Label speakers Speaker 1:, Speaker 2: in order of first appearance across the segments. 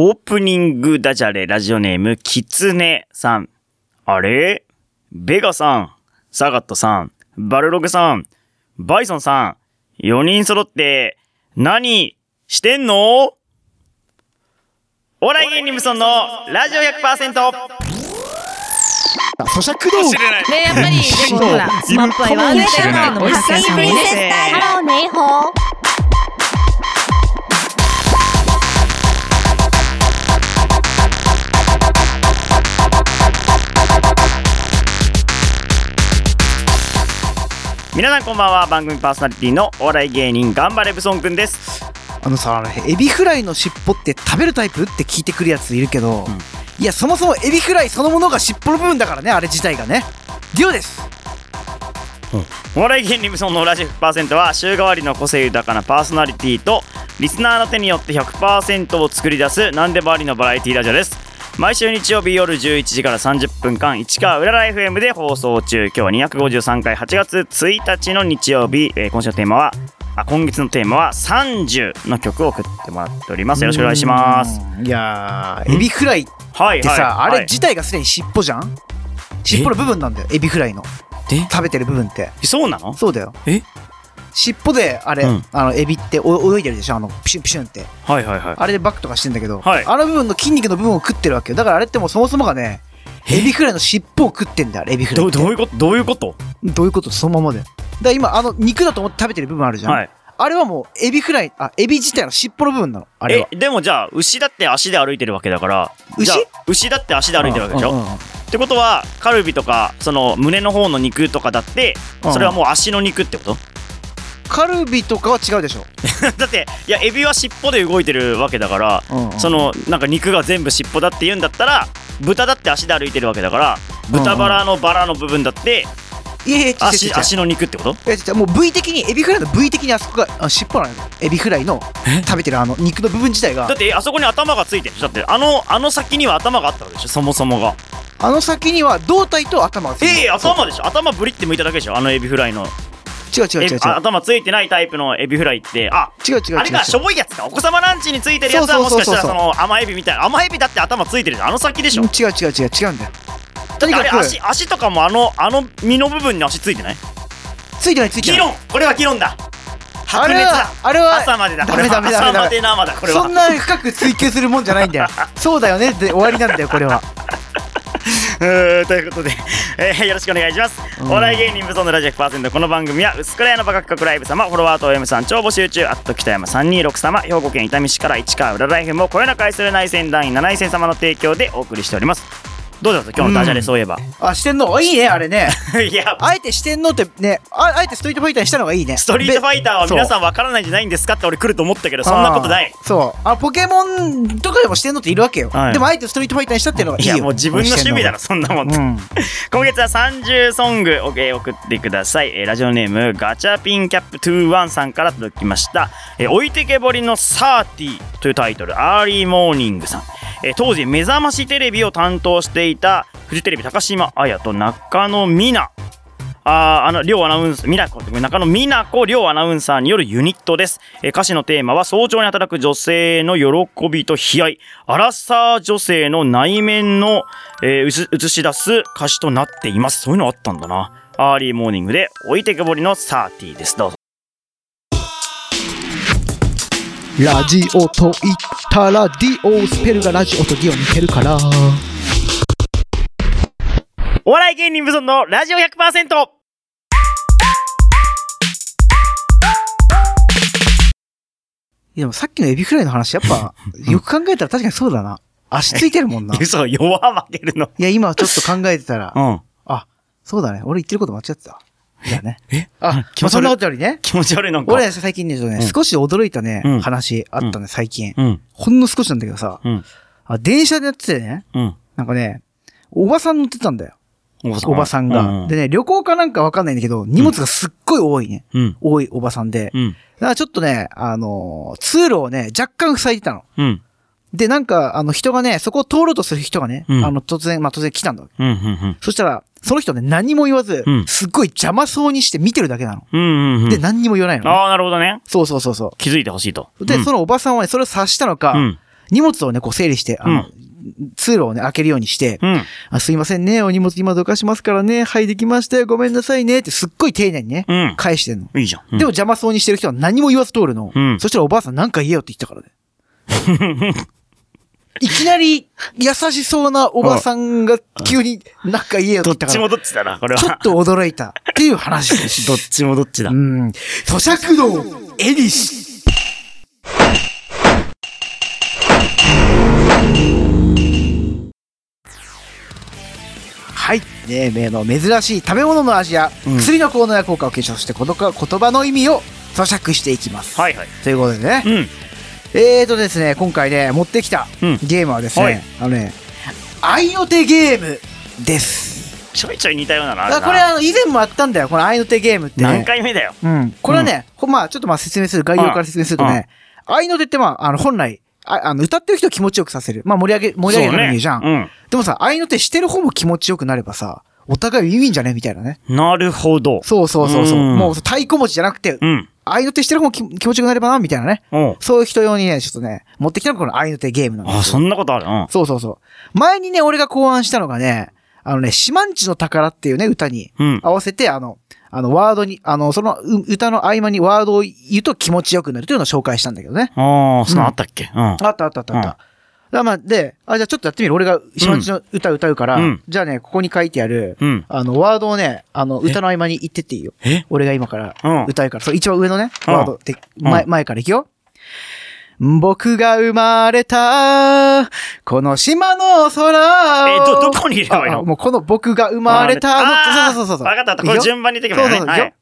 Speaker 1: オープニングダジャレラジオネーム、キツネさん。あれ？ベガさん、サガットさん、バルログさん、バイソンさん、4人揃って、何してんの？お笑い芸人無尊のラジオ100%
Speaker 2: あ咀嚼道具。
Speaker 3: ねやっぱり、でもほら、スマップは言われてるってい。うのもたくさんね。
Speaker 4: ハローネイホー。
Speaker 1: 皆さんこんばんは。番組パーソナリティのお笑い芸人、頑張れブソンくんです。
Speaker 2: あのさエビフライの尻尾って食べるタイプって聞いてくるやついるけど、いやそもそもエビフライそのものが尻尾の部分だからねあれ自体がね。ディオです
Speaker 1: お笑い芸人ブソンのラジオ100%は週替わりの個性豊かなパーソナリティとリスナーの手によって100%を作り出す何でもありのバラエティラジオです毎週日曜日夜11時から30分間市川うらら FM で放送中。今日は253回8月1日の日曜日、えー今週のテーマはあ今月のテーマは30の曲を送ってもらっております。よろしくお願いします。
Speaker 2: うん。いやーエビフライって
Speaker 1: はいはい。
Speaker 2: さ、あ
Speaker 1: はい。
Speaker 2: れ自体がすでに尻尾じゃん？尻尾の部分なんだよエビフライの。
Speaker 1: で
Speaker 2: 食べてる部分って。
Speaker 1: そうなの？
Speaker 2: そうだよ。
Speaker 1: え？
Speaker 2: 尻尾であれ、
Speaker 1: うん。
Speaker 2: あのエビってお泳いでるでしょ？あのピシュンピシュンって。
Speaker 1: はいはいはい。
Speaker 2: あれでバックとかしてんだけど、
Speaker 1: はい。
Speaker 2: あの部分の筋肉の部分を食ってるわけよ。だからあれってもうそもそもがねエビフライの尻尾を食ってんだよエビフライって。
Speaker 1: どどういうこと？どういうこと？
Speaker 2: どういうこと？そのままで。だから今あの肉だと思って食べてる部分あるじゃん、
Speaker 1: はい。
Speaker 2: あれはもうエビフライあエビ自体の尻尾の部分なの。あれは。
Speaker 1: え？でもじゃあ牛だって足で歩いてるわけだから。
Speaker 2: 牛？
Speaker 1: じゃあ牛だって足で歩いてるわけでしょ、
Speaker 2: うんうんうん。
Speaker 1: ってことはカルビとかその胸の方の肉とかだって
Speaker 2: うん。
Speaker 1: それはもう足の肉ってこと？
Speaker 2: カルビとかは違うでしょ、
Speaker 1: だっていやエビは尻尾で動いてるわけだから
Speaker 2: うんうん。
Speaker 1: そのなんか肉が全部尻尾だって言うんだったら豚だって足で歩いてるわけだから豚バラのバラの部分だって足足の肉ってこと？
Speaker 2: いやもう部位的にエビフライの部位的にあそこがあ尻尾なのよ。エビフライの食べてるあの肉の部分自体が。
Speaker 1: だってあそこに頭がついてるだってあのあの先には頭があったわけでしょそもそもが。
Speaker 2: あの先には胴体と頭がついてる。
Speaker 1: ええ頭でしょ。頭ブリって向いただけでしょあのエビフライの。え
Speaker 2: 違う違う違う違う。
Speaker 1: あ頭ついてないタイプのエビフライってあ
Speaker 2: 違う違う違う違う。
Speaker 1: あれかしょぼいやつかお子様ランチについてるやつはもしかしたら
Speaker 2: そ
Speaker 1: の甘エビみたいな甘エビだって頭ついてるじゃん。あの先でしょ。
Speaker 2: 違う違う違う違うんだよ。とに
Speaker 1: あれ
Speaker 2: かく
Speaker 1: 足足とかもあのあの身の部分に足ついてない？
Speaker 2: ついてないついてない。
Speaker 1: 議論これは議論だ。白熱だ。
Speaker 2: あれは
Speaker 1: 朝までだ。
Speaker 2: ダメダメダメダメ。
Speaker 1: 朝まで生だこれは。
Speaker 2: そんな深く追求するもんじゃないんだよ。そうだよねで終わりなんだよこれは
Speaker 1: ということで、えーよろしくお願いします。
Speaker 2: うん
Speaker 1: お笑い芸人無双のラジオ100%この番組は薄倉屋のバカ企画ライブ様フォロワーと M さん超募集中あっと北山326様兵庫県伊丹市から市川浦ライフもこよなく愛する内戦団員7戦様の提供でお送りしておりますどうだった今日のダジャレそういえば、
Speaker 2: あ四天王いいねあれね。
Speaker 1: いや。
Speaker 2: あえて四天王ってねああえてストリートファイターにしたのがいいね。
Speaker 1: ストリートファイターは皆
Speaker 2: ん
Speaker 1: さんわからないんじゃないんですか？って俺来ると思ったけどそんなことない。
Speaker 2: そう。あポケモンとかでも四天王っているわけよ、
Speaker 1: はい。
Speaker 2: でもあえてストリートファイターにしたっていうのがいいよ。
Speaker 1: いやもう自分の趣味だろそんなもん、
Speaker 2: うん。
Speaker 1: 今月は30ソングをえー送ってください、えーラジオネームガチャピンキャップ21さんから届きました「えー置いてけぼりのサーティというタイトル。アーリーモーニングさん、えー当時目覚ましテレビを担当していたフジテレビ高島彩と中野美奈ああの両アナウンサー、美奈子中野美奈子両アナウンサーによるユニットです。えー歌詞のテーマは早朝に働く女性の喜びと悲哀、アラサー女性の内面の、えー映し出す歌詞となっています。そういうのあったんだな。アーリーモーニングで置いてけぼりのサーティーです。どうぞ。
Speaker 2: ラジオと言ったらディオスペルがラジオとディオ似てるから
Speaker 1: お笑い芸人無尊のラジオ 100%!
Speaker 2: いやでもさっきのエビフライの話やっぱよく考えたら確かにそうだな。足ついてるもんな。い
Speaker 1: 嘘、弱負けるの。
Speaker 2: や今ちょっと考えてたら
Speaker 1: うん。
Speaker 2: あそうだね。俺言ってること間違ってた。いやね。
Speaker 1: え？
Speaker 2: あ
Speaker 1: 気持ち悪い。
Speaker 2: まあそんなことよりね。
Speaker 1: 気持ち悪いなんか。
Speaker 2: 俺ね最近ねちょっとね
Speaker 1: うん。
Speaker 2: 少し驚いたね
Speaker 1: うん。
Speaker 2: 話あったね最近。
Speaker 1: うん。
Speaker 2: ほんの少しなんだけどさ。
Speaker 1: うん。
Speaker 2: あ電車でやっててね。
Speaker 1: うん。
Speaker 2: なんかねおばさん乗ってたんだよ
Speaker 1: おば
Speaker 2: おばさんが。でね、旅行かなんかわかんないんだけど、荷物がすっごい多いね。
Speaker 1: うん。
Speaker 2: 多いおばさんで。
Speaker 1: うん。
Speaker 2: だからちょっとね、あのー通路をね、若干塞いでたの。
Speaker 1: うん。
Speaker 2: で、なんか、あの人がね、そこを通ろうとする人がね、
Speaker 1: うん
Speaker 2: あの、突然、まあ、突然来たんだ。
Speaker 1: うん。うん。
Speaker 2: そしたら、その人ね、何も言わず、
Speaker 1: うん
Speaker 2: すっごい邪魔そうにして見てるだけなの。
Speaker 1: うん。うん。うん。
Speaker 2: で、何にも言わないのね、
Speaker 1: ああ、なるほどね。
Speaker 2: そうそうそうそ
Speaker 1: 気づいてほしいと。
Speaker 2: う。で、
Speaker 1: うん
Speaker 2: そのおばさんはね、それを察したのか、
Speaker 1: うん。
Speaker 2: 荷物をね、こう整理して、あの、通路をね、開けるようにして、
Speaker 1: うん。
Speaker 2: あすいませんね、お荷物今どかしますからね、はい、できましたよ、ごめんなさいね、ってすっごい丁寧にね、
Speaker 1: うん。
Speaker 2: 返してんの。
Speaker 1: いいじゃん。うん
Speaker 2: でも、邪魔そうにしてる人は何も言わず通るの。
Speaker 1: うん
Speaker 2: そしたらおばあさんなんか言えよって言ったからね。いきなり優しそうなおばさんが急になんか言えよって
Speaker 1: どっち
Speaker 2: 言ったから、
Speaker 1: もどっちだな、これは。
Speaker 2: ちょっと驚いたっていう話です。
Speaker 1: どっちもどっちだ
Speaker 2: う。ん。咀嚼道、エリシ。はい。ねえ、の珍しい食べ物の味や、
Speaker 1: うん
Speaker 2: 薬の効能や効果を検証して、この言葉の意味を咀嚼していきます。
Speaker 1: はいはい。
Speaker 2: ということでね。
Speaker 1: うん。
Speaker 2: えーとですね、今回ね、持ってきた
Speaker 1: うん
Speaker 2: ゲームはですね、
Speaker 1: はい
Speaker 2: あのね、愛の手ゲームです。
Speaker 1: ちょいちょい似たようなのあるな。
Speaker 2: あこれあの、以前もあったんだよ、この愛の手ゲームって、ね。
Speaker 1: 何回目だよ。
Speaker 2: うん。これはね、ほまあちょっとまあ説明する、概要から説明するとね、愛の手ってまあ、あの、本来、ああの、歌ってる人を気持ちよくさせる。まあ盛り上げ、盛り上げるのにいいじゃん。
Speaker 1: うん。
Speaker 2: でもさ、愛の手してる方も気持ちよくなればさ、お互いウィンウィンじゃねみたいなね。
Speaker 1: なるほど。
Speaker 2: そうそうそうそう。
Speaker 1: うん
Speaker 2: もう太鼓持ちじゃなくて、
Speaker 1: うん。
Speaker 2: 愛の手してる方も気気持ちよくなればな、みたいなね。
Speaker 1: おう
Speaker 2: そういう人用にね、ちょっとね、持ってきたのがこの愛の手ゲームなんですよ。
Speaker 1: あ、そんなことあるうん。
Speaker 2: そうそうそう。前にね、俺が考案したのがね、あのね、島んちの宝っていうね、歌に
Speaker 1: うん。
Speaker 2: 合わせて、あの、あの、ワードに、あの、そのう歌の合間にワードを言うと気持ちよくなるというのを紹介したんだけどね。
Speaker 1: ああ、そのあったっけ？うん。
Speaker 2: あったあったあったあった。
Speaker 1: うん
Speaker 2: だまあ、で、あ、じゃあちょっとやってみる。俺が島んちの歌歌うから、
Speaker 1: うん
Speaker 2: じゃあね、ここに書いてある、
Speaker 1: うん。
Speaker 2: あの、ワードをね、あの、歌の合間に言ってっていいよ。
Speaker 1: え？
Speaker 2: 俺が今から
Speaker 1: うん
Speaker 2: 歌うから、そう、一番上のね、
Speaker 1: うん
Speaker 2: ワードって、前、
Speaker 1: うん
Speaker 2: 前からいくよ。僕が生まれた、この島の空を。
Speaker 1: え、ど、どこに入れればいいの？
Speaker 2: あもうこの僕が生まれたそうそうそうそう。
Speaker 1: わかったわかった。これ順番に言ってけばいいのね。
Speaker 2: そうそう。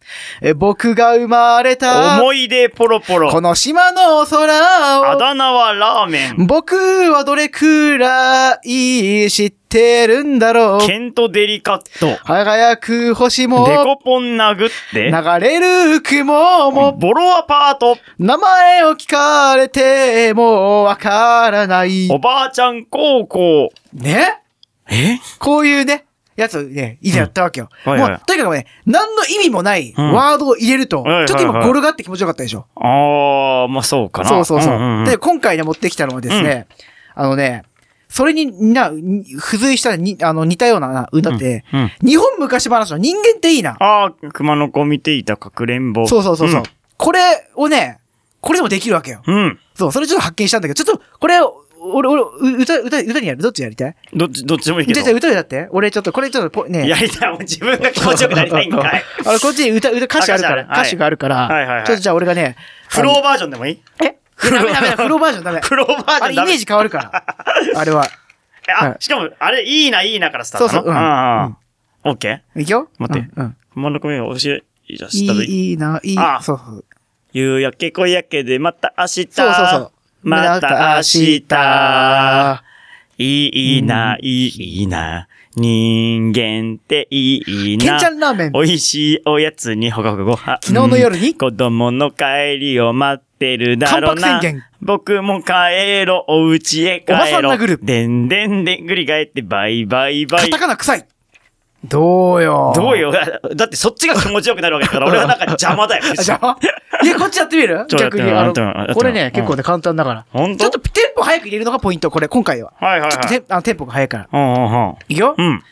Speaker 2: え僕が生まれた、
Speaker 1: 思い出ポロポロ。
Speaker 2: この島の空を。
Speaker 1: あだ名はラーメン。
Speaker 2: 僕はどれくらい知ってるんだろう。
Speaker 1: ケントデリカット。
Speaker 2: 輝く星も、
Speaker 1: デコポン殴って。
Speaker 2: 流れる雲も、
Speaker 1: ボロアパート。
Speaker 2: 名前を聞かれてもわからない
Speaker 1: お。ばあちゃん高校。
Speaker 2: ね？
Speaker 1: え？
Speaker 2: こういうね、やつをね、以前やったわけよ。
Speaker 1: うんはいはい
Speaker 2: もう、とにかくね、何の意味もない
Speaker 1: うん
Speaker 2: ワードを入れると、ちょっと今ゴルがあって気持ちよかったでしょ。
Speaker 1: ああ、まあそうかな。
Speaker 2: そうそうそう。
Speaker 1: んんん
Speaker 2: で、今回ね、持ってきたのはですね、あのね、それに、な、に付随したに、あの、似たようなな歌って、
Speaker 1: うんうん
Speaker 2: 日本昔話の人間っていいな。
Speaker 1: ああ、熊の子見ていたかくれんぼ。
Speaker 2: そうそうそうそう、これをね、これでもできるわけよ。
Speaker 1: うん。うん。
Speaker 2: そう、それちょっと発見したんだけど、ちょっと、これ、俺、俺、う歌、歌、歌にやる？どっちやりたい？
Speaker 1: どっち、どっちでもいいけど
Speaker 2: じゃ歌にだって俺ちょっと、これちょっとポ、ね。
Speaker 1: やりたい。もう自分が気持ちよくなりたいんかい。
Speaker 2: あの、こっちに歌、歌、歌詞あるから、
Speaker 1: 歌詞
Speaker 2: があるから、
Speaker 1: はいはいはい
Speaker 2: ちょっとじゃあ俺がね、
Speaker 1: フローバージョンでもいい？
Speaker 2: え？ダメダメだ、フローバージョンダメ。
Speaker 1: フローバージョン
Speaker 2: あれ、
Speaker 1: ダメ
Speaker 2: イメージ変わるから。あれは。
Speaker 1: えあ、
Speaker 2: はい
Speaker 1: しかも、あれ、いいな、いいなからスタート
Speaker 2: そうそううん。
Speaker 1: オッケー
Speaker 2: いくよ？
Speaker 1: 待って
Speaker 2: うん。うん
Speaker 1: 熊の子見を教え、いた
Speaker 2: い
Speaker 1: したら
Speaker 2: い、いいな、いい。
Speaker 1: あ
Speaker 2: そうそう。
Speaker 1: 夕焼け小焼けでまた明日。
Speaker 2: そうそうそう。
Speaker 1: また明日。
Speaker 2: 明
Speaker 1: いいな、いいな。人間っていいな。
Speaker 2: ケンちゃんラーメン。
Speaker 1: 美味しいおやつにほかほかご飯。
Speaker 2: 昨日の夜に？
Speaker 1: 子供の帰りを待ってるだろうな。僕も帰ろう、お家へ帰ろう。
Speaker 2: おばさん殴る
Speaker 1: でんでんでんぐり返ってバイバイバイ
Speaker 2: カタ。カナ臭い。どうよ。
Speaker 1: どうよだ だってそっちが気持ちよくなるわけだから、俺はなんか邪魔だよ。
Speaker 2: あじゃあいや、こっちやってみる？逆に。これね、
Speaker 1: うん
Speaker 2: 結構ね、簡単だから。
Speaker 1: ほんと
Speaker 2: ちょっとテンポ早く入れるのがポイント、これ、今回は。
Speaker 1: はいはいはい。
Speaker 2: ちょっとテンあのテンポが早いから。
Speaker 1: うんうんうん。
Speaker 2: いくよ
Speaker 1: うん。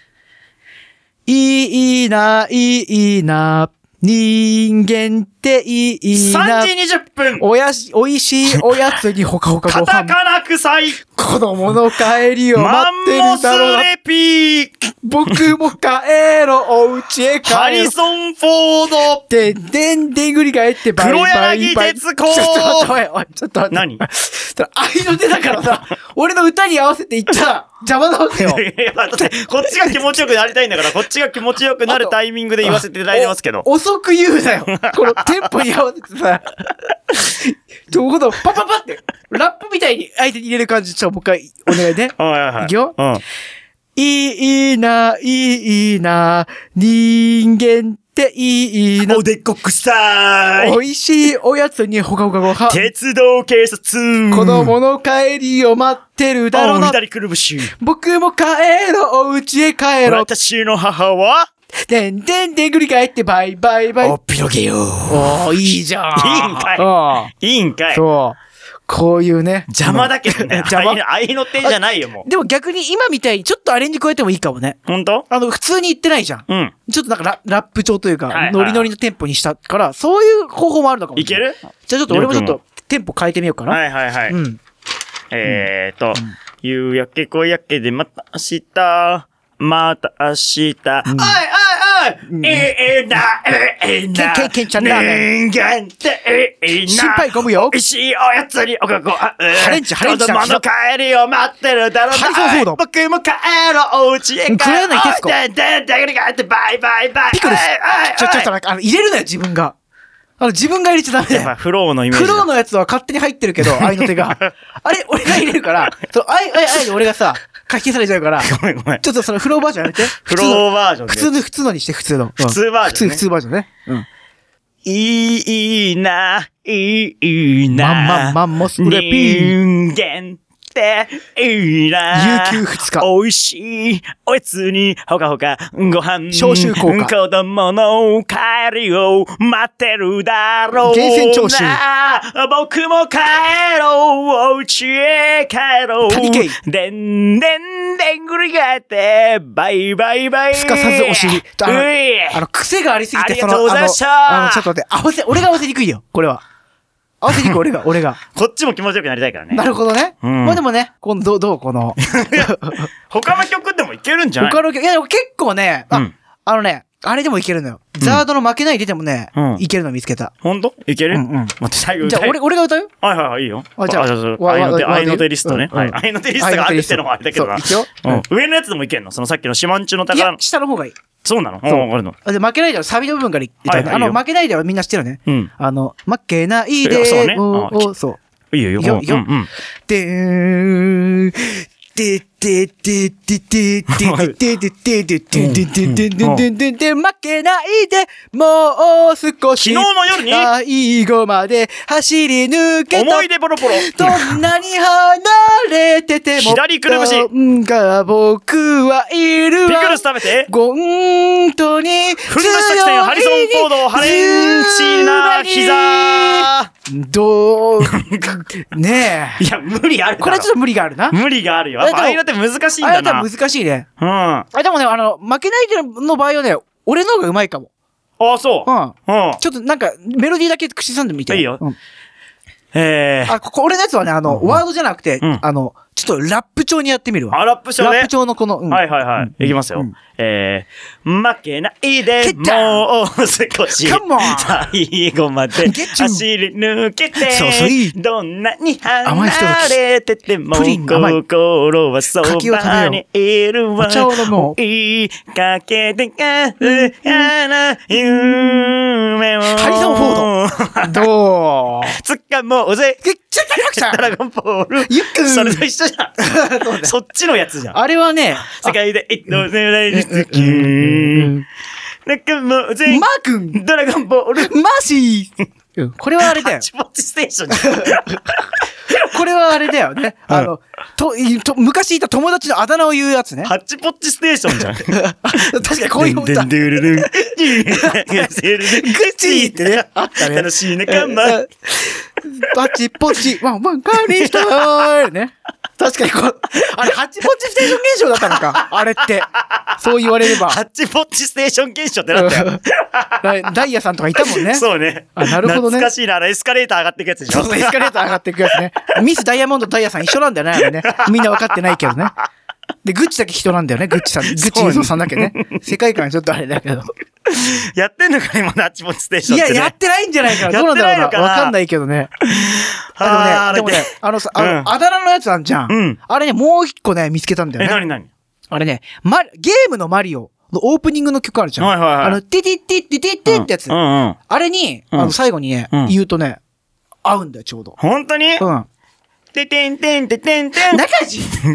Speaker 2: いいな、いいな、人間っていいな
Speaker 1: 3。時20分
Speaker 2: おやし、おいしい おやつにほかほか
Speaker 1: カ
Speaker 2: ご飯。
Speaker 1: タカナ臭い
Speaker 2: 子供の帰りを
Speaker 1: マ
Speaker 2: 待って
Speaker 1: ンモス
Speaker 2: るだろうな。
Speaker 1: レピー
Speaker 2: 僕も帰ろう、お家へ帰ろう。
Speaker 1: ハリソン・フォード
Speaker 2: でんでんでんぐり返ってバイバイバイ。
Speaker 1: 黒柳徹子
Speaker 2: ちょっと待って、おい、ちょっと待って。
Speaker 1: 何？
Speaker 2: 愛の手だからさ、俺の歌に合わせて言ったら邪魔なわけよ。
Speaker 1: いや、だって、こっちが気持ちよくなりたいんだから、こっちが気持ちよくなるタイミングで言わせていただいてますけど。
Speaker 2: お遅く言うなよ。この テンポに合わせてさ。どういうこと？パパパって、ラップみたいに相手に入れる感じ、ちょ、もう一回お願いね。
Speaker 1: はいはいはい。
Speaker 2: いくよ
Speaker 1: うん。
Speaker 2: いいな、いいな、人間っていいな
Speaker 1: お。でこくさい
Speaker 2: 美味しいおやつにほかほかご飯。
Speaker 1: 鉄道警察
Speaker 2: 子供の帰りを待ってるだろうな。
Speaker 1: 左くるぶし。
Speaker 2: 僕も帰ろう、お家へ帰ろう。
Speaker 1: 私の母は、
Speaker 2: でんでんでんぐり返ってバイバイバイ。
Speaker 1: おっぴろげよ。
Speaker 2: おー、いいじゃん。
Speaker 1: いいんかい
Speaker 2: あ
Speaker 1: いいんかい
Speaker 2: そう。こういうね。
Speaker 1: 邪魔だけどね。
Speaker 2: 邪魔
Speaker 1: 愛の愛の手じゃないよ、もう。
Speaker 2: でも逆に今みたいにちょっとアレンジ加えてもいいかもね。
Speaker 1: ほんと
Speaker 2: あの、普通に言ってないじゃん。
Speaker 1: うん。
Speaker 2: ちょっとなんかララップ調というか、ノリノリのテンポにしたから、そういう方法もあるのかもい。
Speaker 1: いける？
Speaker 2: じゃあちょっと俺もちょっとテンポ変えてみようかな。
Speaker 1: はいはいはい。
Speaker 2: うん。
Speaker 1: えーと、夕焼け小焼けでまた明日、また明日、おいおいおい、ええな、ええな、
Speaker 2: けんけんちゃんラーメ
Speaker 1: 人間ってええな、
Speaker 2: 心配ゴムよ
Speaker 1: 美味しいおやつにおかご、ハ
Speaker 2: ハレンチハレンチ
Speaker 1: 子供の帰りを待ってるだろう
Speaker 2: ハリソンフォード
Speaker 1: 僕も帰ろう、お家へ帰ろう。
Speaker 2: 黒柳徹子
Speaker 1: で、で、で、で、で、バイバイバイ。
Speaker 2: ピクルス
Speaker 1: おいおい
Speaker 2: ちょ、ちょっとなんか、あの、入れるなよ、自分が。あの、自分が入れちゃダメだよ。
Speaker 1: フローのイメージだ。
Speaker 2: 黒のやつは勝手に入ってるけど、愛の手が。あれ、俺が入れるから、そう、愛、愛、愛で俺がさ、書き消されちゃうから、
Speaker 1: ごめんごめん。
Speaker 2: ちょっとそのフローバージョンやめて。
Speaker 1: フローバージョンで
Speaker 2: 普通の、普通のにして、普通の。普
Speaker 1: 通バージョンね
Speaker 2: 普通、普通バージョンね。うん。
Speaker 1: いいな、いいな。
Speaker 2: まんまんまんもすれぴ
Speaker 1: 人間っていいな。
Speaker 2: 有給二日
Speaker 1: 美味しいおやつにほかほかご飯。
Speaker 2: 消臭効果
Speaker 1: 子供の帰りを待ってるだろうな。
Speaker 2: 源泉徴収
Speaker 1: 僕も帰ろう。お家へ帰ろう。
Speaker 2: 谷圭
Speaker 1: でんでんでんぐり返って、バイバイバイ。
Speaker 2: すかさずお尻。あの
Speaker 1: うい、
Speaker 2: あの、癖がありすぎて、そのあの、あのちょっと待って、合わせ、俺が合わせにくいよ、これは。合わせにくい、俺が、俺が。
Speaker 1: こっちも気持ちよくなりたいからね。
Speaker 2: なるほどね。
Speaker 1: うん
Speaker 2: まあでもね、この、どう、どう、この、
Speaker 1: 他の曲でもいけるんじゃない？
Speaker 2: 他の曲、いやでも結構ね、あ、
Speaker 1: うん
Speaker 2: あのね、あれでもいけるのよ。ザードの負けないででもね、
Speaker 1: うん
Speaker 2: いけるの見つけた。
Speaker 1: ほんといける？
Speaker 2: うんうん
Speaker 1: 待って、最後
Speaker 2: じゃあ、俺、俺が歌う？よ。
Speaker 1: はいはいはい、いいよ。
Speaker 2: あじゃあ
Speaker 1: そう
Speaker 2: わわわ
Speaker 1: 愛の手、愛の手リストね。
Speaker 2: うん
Speaker 1: はい。愛の手リストがあるってのもあれだけどな。
Speaker 2: そう一応
Speaker 1: うん上のやつでもいけんの？そのさっきの島んちの
Speaker 2: いや
Speaker 1: 宝の、。
Speaker 2: 下の方がいい。
Speaker 1: そうなの？
Speaker 2: そう
Speaker 1: うんあるの。
Speaker 2: で、負けないではサビの部分から言ったね。あの、
Speaker 1: はいはいいいよ
Speaker 2: 負けないではみんな知ってるよね。
Speaker 1: うん。
Speaker 2: あの、負けない
Speaker 1: い
Speaker 2: で
Speaker 1: やそうねあ
Speaker 2: そう。
Speaker 1: いいよいいよ。
Speaker 2: いいよいいよ
Speaker 1: うんうん。
Speaker 2: でーん。でででででででででででででででででで負けないで、もう少し昨。
Speaker 1: 日の夜に
Speaker 2: 最後まで走り抜けた。
Speaker 1: 思い出ポロポロ。
Speaker 2: どんなに離れてても。
Speaker 1: 左くるぶし
Speaker 2: が僕はいるわ。
Speaker 1: ピクルス食べて。
Speaker 2: 本当に強い
Speaker 1: 踏んだ作戦、ハリソン・フォード、ハレンチな膝。
Speaker 2: どう、ねえ。
Speaker 1: いや、無理ある。
Speaker 2: これはちょっと無理があるな。
Speaker 1: 無理があるよ。やっぱ
Speaker 2: あでも
Speaker 1: 愛の手難しいんだな。
Speaker 2: 分難しいね。
Speaker 1: うん。あ、
Speaker 2: あ、でもね、あの、負けないでの場合はね、俺の方が上手いかも。
Speaker 1: そうう。
Speaker 2: ん。
Speaker 1: うん。
Speaker 2: ちょっとなんか、メロディーだけ口ずさんでみて。
Speaker 1: いいよ
Speaker 2: うん
Speaker 1: えー。
Speaker 2: あ、ここ俺のやつはね、あの、ワードじゃなくて
Speaker 1: うん、
Speaker 2: あの、ちょっとラップ調にやってみるわ。
Speaker 1: あ、ラップしようね
Speaker 2: ラップ。調のこの、うん
Speaker 1: はいはいはい。いきますよ
Speaker 2: うん。
Speaker 1: えー、負けないで、もう少し。
Speaker 2: Come on
Speaker 1: 最後まで走り抜けて
Speaker 2: そうそういい、
Speaker 1: どんなに離れてても、心はそばにいるわ。
Speaker 2: お茶を飲もう
Speaker 1: 追いかけてかるやな夢を。
Speaker 2: ハリソンフォード。ど う
Speaker 1: つかもうぜ。
Speaker 2: ちゃったくさ
Speaker 1: ドラゴンボール。
Speaker 2: ゆっくん
Speaker 1: それと一緒じゃん。そっちのやつじゃん。
Speaker 2: あれはね、
Speaker 1: 世界で一等世代に好き。なんか？もう全
Speaker 2: マー君
Speaker 1: ドラゴンボール。
Speaker 2: マーシーうんこれはあれだよ
Speaker 1: ハ。チポッチステーションじゃん。
Speaker 2: これはあれだよね。あの、と、いと昔いた友達のあだ名を言うやつね。
Speaker 1: ハッチポッチステーションじゃん。
Speaker 2: 確かにこういう歌。
Speaker 1: でんでるるん。グッチってね。
Speaker 2: あったね
Speaker 1: 楽しい仲間。
Speaker 2: パチポチ、ワンワンカーリースタイルね。確かにこう、あれ、ハチポチステーション現象だったのか。あれって。そう言われれば。
Speaker 1: ハッチポッチステーション現象ってなったよ。
Speaker 2: ダ ダイヤさんとかいたもんね。
Speaker 1: そうね。
Speaker 2: あなるほどね
Speaker 1: 懐かしいな。あのエスカレーター上がっていくやつでしょ。
Speaker 2: そうエスカレーター上がっていくやつね。ミスダイヤモンドとダイヤさん一緒なんだよね、あれね。みんな分かってないけどね。で、グッチだけ人なんだよね、グッチさん。グッチユゾさんだけね。世界観ちょっとあれだけど。
Speaker 1: やってんのかね、まだハッチポッチステーショ
Speaker 2: いや、
Speaker 1: ンってね。
Speaker 2: やってないんじゃないかな。どうなんだろうな。わかんないけどね。
Speaker 1: あ
Speaker 2: でもね、でもね、あのさ、あの、
Speaker 1: うん
Speaker 2: あだ名のやつあんじゃん。
Speaker 1: うん
Speaker 2: あれね、もう一個ね、見つけたんだ
Speaker 1: え、
Speaker 2: よね。
Speaker 1: なになに
Speaker 2: あれね、マリゲームのマリオのオープニングの曲あるじゃん。
Speaker 1: はいはいはい
Speaker 2: あの、ティティティティティティってやつ。
Speaker 1: うんうん。
Speaker 2: あれに、
Speaker 1: うん
Speaker 2: あの、最後にね、
Speaker 1: うん
Speaker 2: 言うとね、合うんだよ、ちょうど。
Speaker 1: 本当に？
Speaker 2: うん。
Speaker 1: ててんてんててんてん。
Speaker 2: 中地
Speaker 1: て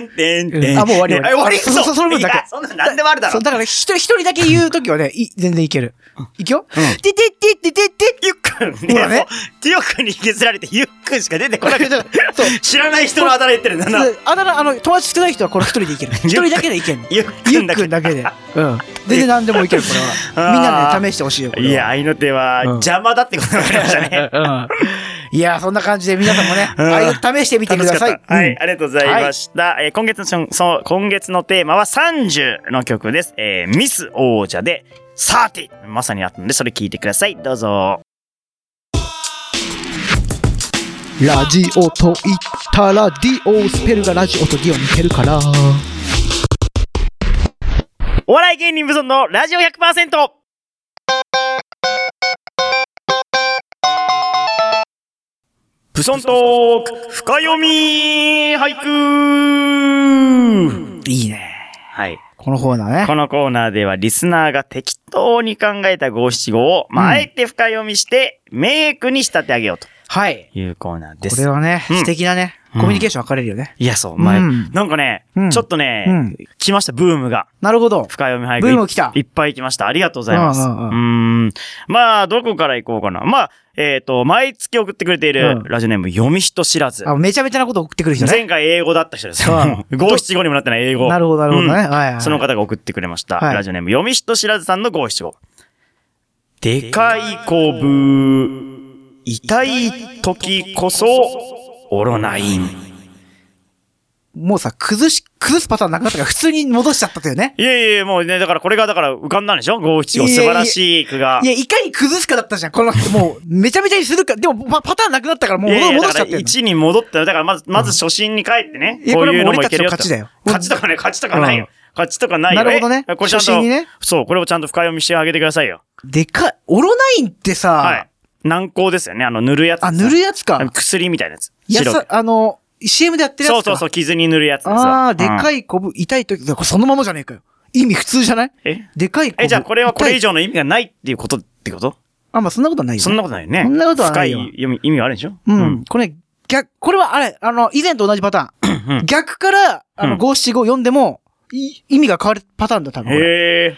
Speaker 1: んてんてん。
Speaker 2: あもう終わり終わり
Speaker 1: え終わり？
Speaker 2: そそその分だけ
Speaker 1: そんなの何でもあるだろ。
Speaker 2: だから一人、一人だけ言うときはね、い全然いける。いくよ？
Speaker 1: うん
Speaker 2: ティティティティティティ
Speaker 1: ゆっくん
Speaker 2: ね
Speaker 1: ね。ティオ君に削られてゆっくんしか出てこなくて。
Speaker 2: そう
Speaker 1: 知らない人のあだ名言ってるんだな。
Speaker 2: であだ名、あの、友達少ない人はこれ一人でいける。一人だけでいけるの。
Speaker 1: ゆっくんだけ
Speaker 2: くんだけで。うん。全然何でもいける、これは。みんなで試してほしいよ。
Speaker 1: いや、合いの手は
Speaker 2: うん
Speaker 1: 邪魔だってことが分かりましたね。
Speaker 2: うん。いやー、そんな感じで皆さんもね、試してみてください
Speaker 1: はい、
Speaker 2: うん
Speaker 1: ありがとうございました。えー今月のそう、今月のテーマは30の曲です。えーミス王者で30。まさにあったので、それ聞いてください。どうぞ。
Speaker 2: ラジオと言ったら、ディオスペルがラジオとディオ似てるから。
Speaker 1: お笑い芸人無尊のラジオ 100%! プソントーク深読み俳句
Speaker 2: いいね。
Speaker 1: はい。
Speaker 2: このコーナーね。
Speaker 1: このコーナーではリスナーが適当に考えた五七五を、まあ、
Speaker 2: うん
Speaker 1: あえて深読みして、名句に仕立て上げようと
Speaker 2: はい。
Speaker 1: いうコーナーです。
Speaker 2: これはね、
Speaker 1: うん
Speaker 2: 素敵なね、
Speaker 1: うん
Speaker 2: コミュニケーション分かれるよね。
Speaker 1: いや、そう、まあ、
Speaker 2: うん
Speaker 1: なんかね、
Speaker 2: うん
Speaker 1: ちょっとね、
Speaker 2: うん
Speaker 1: 来ました、ブームが。
Speaker 2: なるほど。
Speaker 1: 深読み俳句。
Speaker 2: ブーム来た
Speaker 1: いっぱい来ました。ありがとうございます。う
Speaker 2: うん。
Speaker 1: まあ、どこから行こうかな。まあ、えっ、と、毎月送ってくれている
Speaker 2: うん
Speaker 1: ラジオネーム、読み人知らず。
Speaker 2: あ、めちゃめちゃなこと送ってくる人ね。
Speaker 1: 前回英語だった人ですよ。五七五にもなってない英語。
Speaker 2: なるほど、なるほどね。
Speaker 1: うん
Speaker 2: はいはい。
Speaker 1: その方が送ってくれました。
Speaker 2: はい
Speaker 1: ラジオネーム、読み人知らずさんの五七五。でかいこぶ、痛い時こそ、オロナイン。
Speaker 2: もうさ、崩し、崩すパターンなくなったから普通に戻しちゃったとよね。
Speaker 1: いやいやいや、もうね、だからこれがだから浮かんだんでしょ？五七五。素晴らしい句が
Speaker 2: い。や、いかに崩すかだったじゃん。この、もう、めちゃめちゃにするか。でも、パパターンなくなったからもう戻しちゃってる。
Speaker 1: 1に戻ったよ。だからまず、まず初心に帰ってね。こういうの
Speaker 2: も
Speaker 1: いけるよ
Speaker 2: 勝ちだよ
Speaker 1: 勝ちとかね、勝ちとかないよ。勝ちとかないよ。
Speaker 2: なるほどね
Speaker 1: えこれちゃんと、
Speaker 2: 初心にね
Speaker 1: そう、これをちゃんと深読みしてあげてくださいよ。
Speaker 2: でかい。オロナインってさ、
Speaker 1: はい。軟膏ですよね。あの、塗るやつ。
Speaker 2: あ、塗るやつか。
Speaker 1: 薬みたいなやつ。
Speaker 2: や
Speaker 1: 白
Speaker 2: さ、あの、CM でやってるやつか。
Speaker 1: そうそうそう、傷に塗るやつ
Speaker 2: ああ、で
Speaker 1: うん
Speaker 2: かいこぶ、痛いとき、これそのままじゃねえかよ。意味普通じゃない？
Speaker 1: え？
Speaker 2: でかいこぶ。
Speaker 1: え、じゃあこれはこれ以
Speaker 2: 上。
Speaker 1: 上の意味がないっていうこと？ってこと
Speaker 2: あ、まあそんなことはないよ、ね。
Speaker 1: そんなことないよね。
Speaker 2: そんなことはないよ
Speaker 1: 深い意味意味があるでしょ？
Speaker 2: うん。。これ、逆、これはあれ、あの、以前と同じパターン。
Speaker 1: うん
Speaker 2: 逆から、あの、
Speaker 1: うん
Speaker 2: 五七五読んでも、い意味が変わるパターンだ、多分。
Speaker 1: へえ。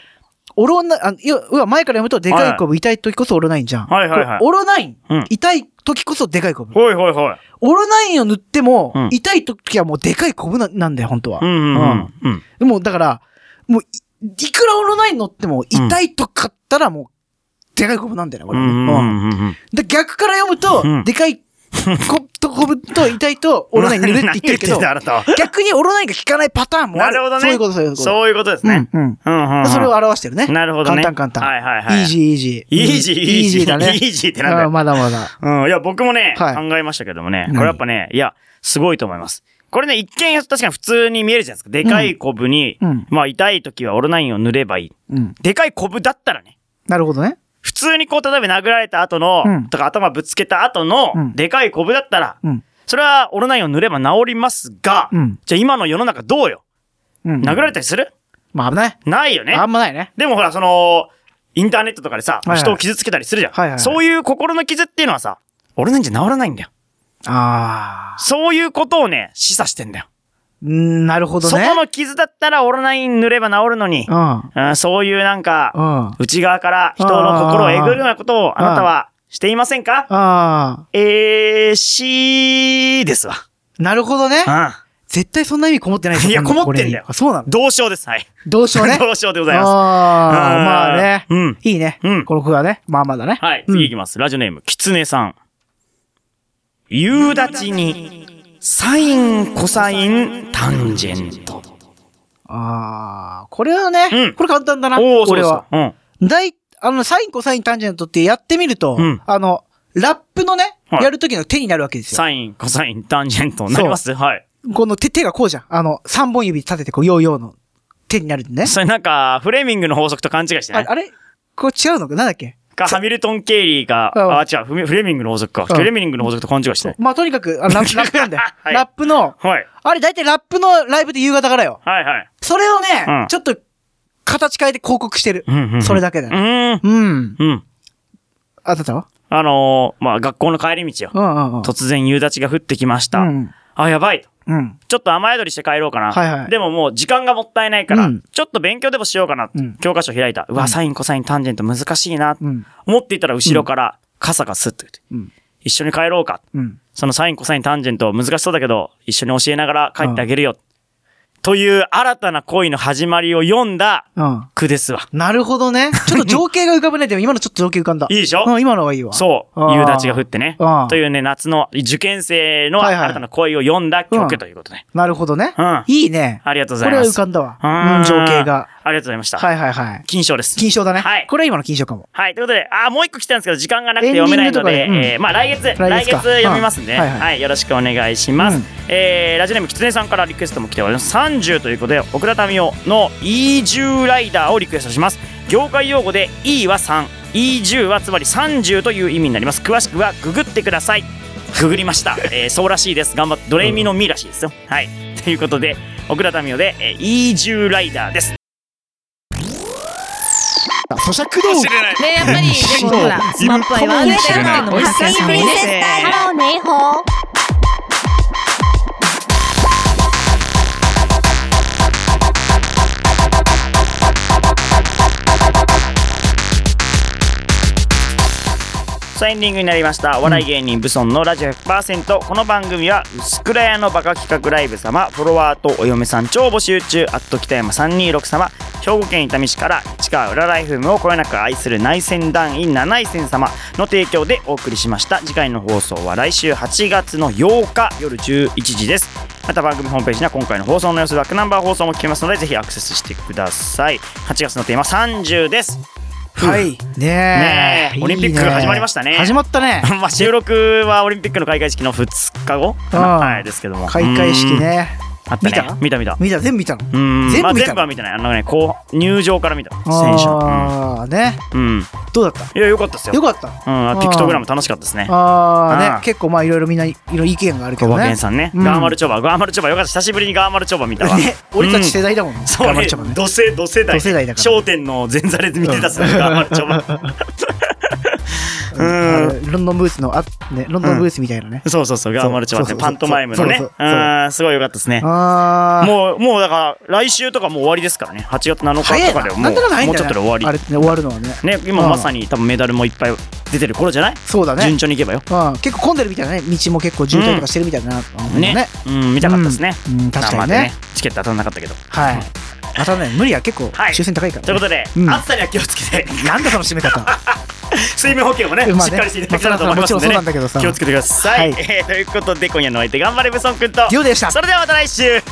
Speaker 2: オロナ、あ要要は前から読むと、でかいこぶ、痛い時こそオロナインじゃん。
Speaker 1: はいはいはい
Speaker 2: オロナイン、
Speaker 1: うん
Speaker 2: 痛い時こそでかいこぶ。
Speaker 1: ほいほいほい。
Speaker 2: オロナインを塗っても、
Speaker 1: うん
Speaker 2: 痛い時はもうでかいこぶななんだよ、本当は。
Speaker 1: うんうんうん。うん。
Speaker 2: でも、だから、もうい、いくらオロナイン乗っても、痛いとかったらもう、でかいこぶなんだよね、これ。
Speaker 1: うんうん
Speaker 2: うん
Speaker 1: うんうん。
Speaker 2: で、逆から読むと、
Speaker 1: うん
Speaker 2: でかいことこぶと痛いとオロナイン塗るって言ってるけど、逆にオロナインが効かないパターンもある。
Speaker 1: なるほどね。
Speaker 2: そういうこと、そういうこと。
Speaker 1: そういうことですね。
Speaker 2: うん、うん。
Speaker 1: うんうんうん。
Speaker 2: それを表してるね。
Speaker 1: なるほどね。
Speaker 2: 簡単簡単。
Speaker 1: はいはいはい。
Speaker 2: イージーイージー。
Speaker 1: イージーイージー
Speaker 2: だね。
Speaker 1: イージーってなんだ
Speaker 2: まだまだ。
Speaker 1: うん。いや、僕もね、
Speaker 2: はい
Speaker 1: 考えましたけどもね、
Speaker 2: 何？
Speaker 1: これやっぱね、いや、すごいと思います。これね、一見確かに普通に見えるじゃないですか。でかいコブに、
Speaker 2: うん
Speaker 1: まあ痛い時はオロナインを塗ればいい。
Speaker 2: うん。
Speaker 1: でかいコブだったらね、
Speaker 2: なるほどね。
Speaker 1: 普通にこう、例えば殴られた後の、
Speaker 2: うん
Speaker 1: とか頭ぶつけた後の、
Speaker 2: うん
Speaker 1: でかいコブだったら、
Speaker 2: うん。
Speaker 1: それはオロナインを塗れば治りますが、
Speaker 2: うん
Speaker 1: じゃあ今の世の中どうよ？
Speaker 2: うん。
Speaker 1: 殴られたりする？
Speaker 2: まあ危ない。
Speaker 1: ないよね。
Speaker 2: あんまないね。
Speaker 1: でもほら、その、インターネットとかでさ、
Speaker 2: いはい
Speaker 1: 人を傷つけたりするじゃん、
Speaker 2: はいはいはい
Speaker 1: そういう心の傷っていうのはさ、オロナインじゃ治らないんだよ。
Speaker 2: ああ。
Speaker 1: そういうことをね、示唆してんだよ。
Speaker 2: うん、なるほどね。
Speaker 1: 外の傷だったらオロナイン塗れば治るのに、
Speaker 2: うん。
Speaker 1: うんそういうなんか、
Speaker 2: うん。
Speaker 1: 内側から人の心をえぐるようなことをあなたはしていませんか？えー、しーですわ。
Speaker 2: なるほどね。
Speaker 1: うん。
Speaker 2: 絶対そんな意味こもってない
Speaker 1: いやこもってんだよ
Speaker 2: そうなの？
Speaker 1: 同賞です。はい。
Speaker 2: どうしようね？
Speaker 1: 同賞でございます。
Speaker 2: ああ、
Speaker 1: うん
Speaker 2: まあね。
Speaker 1: うん
Speaker 2: いいね。
Speaker 1: うん
Speaker 2: この句はね。まあまだね。
Speaker 1: はい、
Speaker 2: うん
Speaker 1: 次いきます。ラジオネーム、きつねさん。夕立に、サイン、コサイン、タンジェント。
Speaker 2: ああ、これはね、
Speaker 1: うん
Speaker 2: これ簡単だな。これは。
Speaker 1: ですか。うん。
Speaker 2: 大、あの、サイン、コサイン、タンジェントってやってみると、
Speaker 1: うん
Speaker 2: あの、ラップのね、
Speaker 1: はい
Speaker 2: やるときの手になるわけですよ。
Speaker 1: サイン、コサイン、タンジェント。なりますはい。
Speaker 2: この手、手がこうじゃん。あの、三本指立ててこう、ヨーヨーの手になるんでね。
Speaker 1: それなんか、フレミングの法則と勘違いしてない？
Speaker 2: ああれ？これ違うのか？なんだっけ？
Speaker 1: か、ハミルトン・ケイリーか、
Speaker 2: うん
Speaker 1: あ、違う、フレフレミングの法則か。
Speaker 2: うん
Speaker 1: フレミングの法則と勘違いして。
Speaker 2: まあ、とにかく、あラップなんだよ。
Speaker 1: はい
Speaker 2: ラップの、
Speaker 1: はい。
Speaker 2: あれ大体ラップのライブで夕方からよ。
Speaker 1: はいはい。
Speaker 2: それをね、
Speaker 1: うん
Speaker 2: ちょっと、形変えて広告してる。それだけだよ。
Speaker 1: うーん。
Speaker 2: うん。
Speaker 1: うん。
Speaker 2: あたたは？
Speaker 1: あのー、まあ、学校の帰り道よ。
Speaker 2: うんうんうん。
Speaker 1: 突然夕立が降ってきました。
Speaker 2: うん。
Speaker 1: あ、やばいと。
Speaker 2: うん。
Speaker 1: ちょっと雨宿りして帰ろうかな。
Speaker 2: はいはい
Speaker 1: でももう時間がもったいないから、
Speaker 2: うん
Speaker 1: ちょっと勉強でもしようかな。
Speaker 2: うん
Speaker 1: 教科書開いた。うわ、
Speaker 2: うん
Speaker 1: サイン、コサイン、タンジェント難しいな。
Speaker 2: うん。
Speaker 1: 思っていたら後ろから傘がスッと出て、
Speaker 2: うん。
Speaker 1: 一緒に帰ろうか。
Speaker 2: うん。
Speaker 1: そのサイン、コサイン、タンジェント難しそうだけど、一緒に教えながら帰ってあげるよ。という新たな恋の始まりを読んだ
Speaker 2: うん。
Speaker 1: 句ですわ。
Speaker 2: なるほどね。ちょっと情景が浮かぶね。でも今のちょっと情景浮かんだ。
Speaker 1: いいでしょ？
Speaker 2: うん、今のはいいわ。
Speaker 1: そう。夕立が降ってね。というね、夏の受験生の新たな恋を読んだ曲
Speaker 2: うん
Speaker 1: ということで。
Speaker 2: なるほどね。
Speaker 1: うん
Speaker 2: いいね。
Speaker 1: ありがとうござ
Speaker 2: これは
Speaker 1: います。
Speaker 2: 浮かんだわ。
Speaker 1: うん
Speaker 2: うん、情景が。
Speaker 1: ありがとうございました。
Speaker 2: はいはいはい。
Speaker 1: 金賞です。
Speaker 2: 金賞だね。
Speaker 1: はい
Speaker 2: これは今の金賞かも。
Speaker 1: はい。ということで、あー、もう一個来たんですけど、時間がなくて読めないので、えーまあ来月、来
Speaker 2: 来月
Speaker 1: 読みますん
Speaker 2: はい。
Speaker 1: よろしくお願いします。
Speaker 2: うん
Speaker 1: えーラジオネームきつねさんからリクエストも来ております。30ということで、奥田民生の E10 ライダーをリクエストします。業界用語で E は3、E10 はつまり30という意味になります。詳しくはググってください。ググりました。えーそうらしいです。頑張って、ドレミのミらしいですよ。はい。ということで、奥田民生で、えー E10 ライダーです。
Speaker 2: あ咀嚼道具。
Speaker 3: ねやっぱりでもほらスマップ愛はあるんだよっていうのも発散されて
Speaker 4: ハローネイホー。
Speaker 1: さあエンディングになりました。お笑い芸人ブソンのラジオ100%この番組は薄暗屋のバカ企画ライブ様フォロワーとお嫁さん超募集中。アット北山326様。兵庫県伊丹市から市川浦ライフムをこよなく愛する内戦団員七井戦様。の提供でお送りしました。次回の放送は来週8月の8日夜11時です。また番組ホームページには今回の放送の様子バックナンバー放送も聞けますのでぜひアクセスしてください。8月のテーマ30です
Speaker 2: はい。ねえ。
Speaker 1: ねえオリンピックが始まりましたね
Speaker 2: 始まったね。
Speaker 1: まあ収録はオリンピックの開会式の2日後はいですけども
Speaker 2: 開会式ね。
Speaker 1: うんあったね。
Speaker 2: 見た？
Speaker 1: 見た見た。
Speaker 2: 見た、全部見たの？
Speaker 1: うん。まあ
Speaker 2: 全部見た
Speaker 1: 全部は見てない。あのねこう入場から見た選手の。
Speaker 2: ああ、ね。
Speaker 1: うん、うん、
Speaker 2: どうだった？
Speaker 1: いやよかったですよ。
Speaker 2: よかった？
Speaker 1: うん、ピクトグラム楽しかったですね。
Speaker 2: あ
Speaker 1: あ
Speaker 2: ね、結構まあいろいろみんないろ意見があるけ
Speaker 1: 小
Speaker 2: どね。
Speaker 1: 馬健さんね、
Speaker 2: うん。
Speaker 1: ガーマルチョバ。ガーマルチョバよかった。久しぶりにガーマルチョバ見たわ。
Speaker 2: ね、俺たち世
Speaker 1: 代
Speaker 2: 代だもんね。
Speaker 1: そうね。
Speaker 2: 頑張っちゃうね。
Speaker 1: 同世代
Speaker 2: 同世代だから
Speaker 1: 笑点の前座で見てたっすねガーマルチョバ
Speaker 2: ロンドンブースの、あ、ね、ロンドンブースみたいなね。
Speaker 1: そうそうそうガーマルチョバって
Speaker 2: そうそうそう
Speaker 1: パントマイムのねすごいよかったですね。もう、もうだから、来週とかもう終わりですからね。8月7
Speaker 2: 早いな。
Speaker 1: 日とかではもう、もうちょっとで終わり。
Speaker 2: あれね、終わるのはね。
Speaker 1: ね、今
Speaker 2: うん
Speaker 1: まさに多分メダルもいっぱい出てる頃じゃない？
Speaker 2: そうだね
Speaker 1: 順。調にいけばよ。
Speaker 2: うん、結構混んでるみたいなね。道も結構渋滞とかしてるみたいな。うん
Speaker 1: ね。うん、見たかったですね。
Speaker 2: うんうん確かにね
Speaker 1: ね。チケット当たらなかったけど。
Speaker 2: はい。またね、無理は結構
Speaker 1: はい
Speaker 2: 抽選高いからね。
Speaker 1: ということで、
Speaker 2: うん
Speaker 1: 暑さには気をつけて、
Speaker 2: なんだその締め方。
Speaker 1: 水分補給もね、しっかりしていただけたらと思いますので、
Speaker 2: まあそれはもちろんそうなんだけどさ。
Speaker 1: 気をつけてください。ということで、今夜のお相手、頑張れブソン君と、
Speaker 2: リオでした。
Speaker 1: それではまた来週